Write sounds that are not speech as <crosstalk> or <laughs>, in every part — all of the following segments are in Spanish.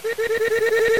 thank <laughs>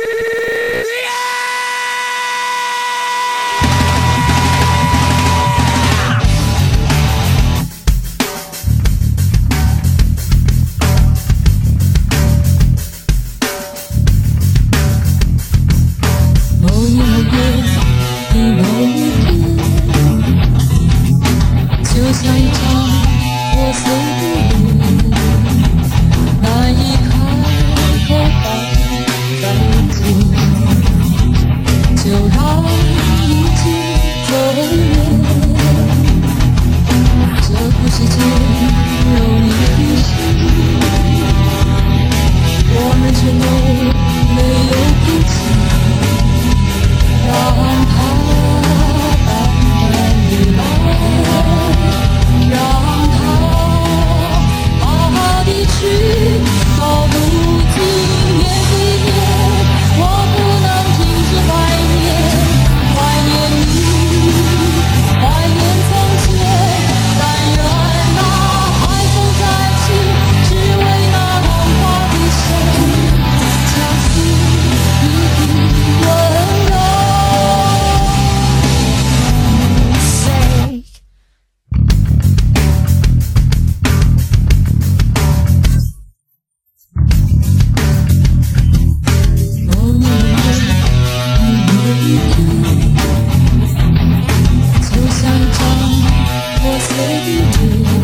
you do.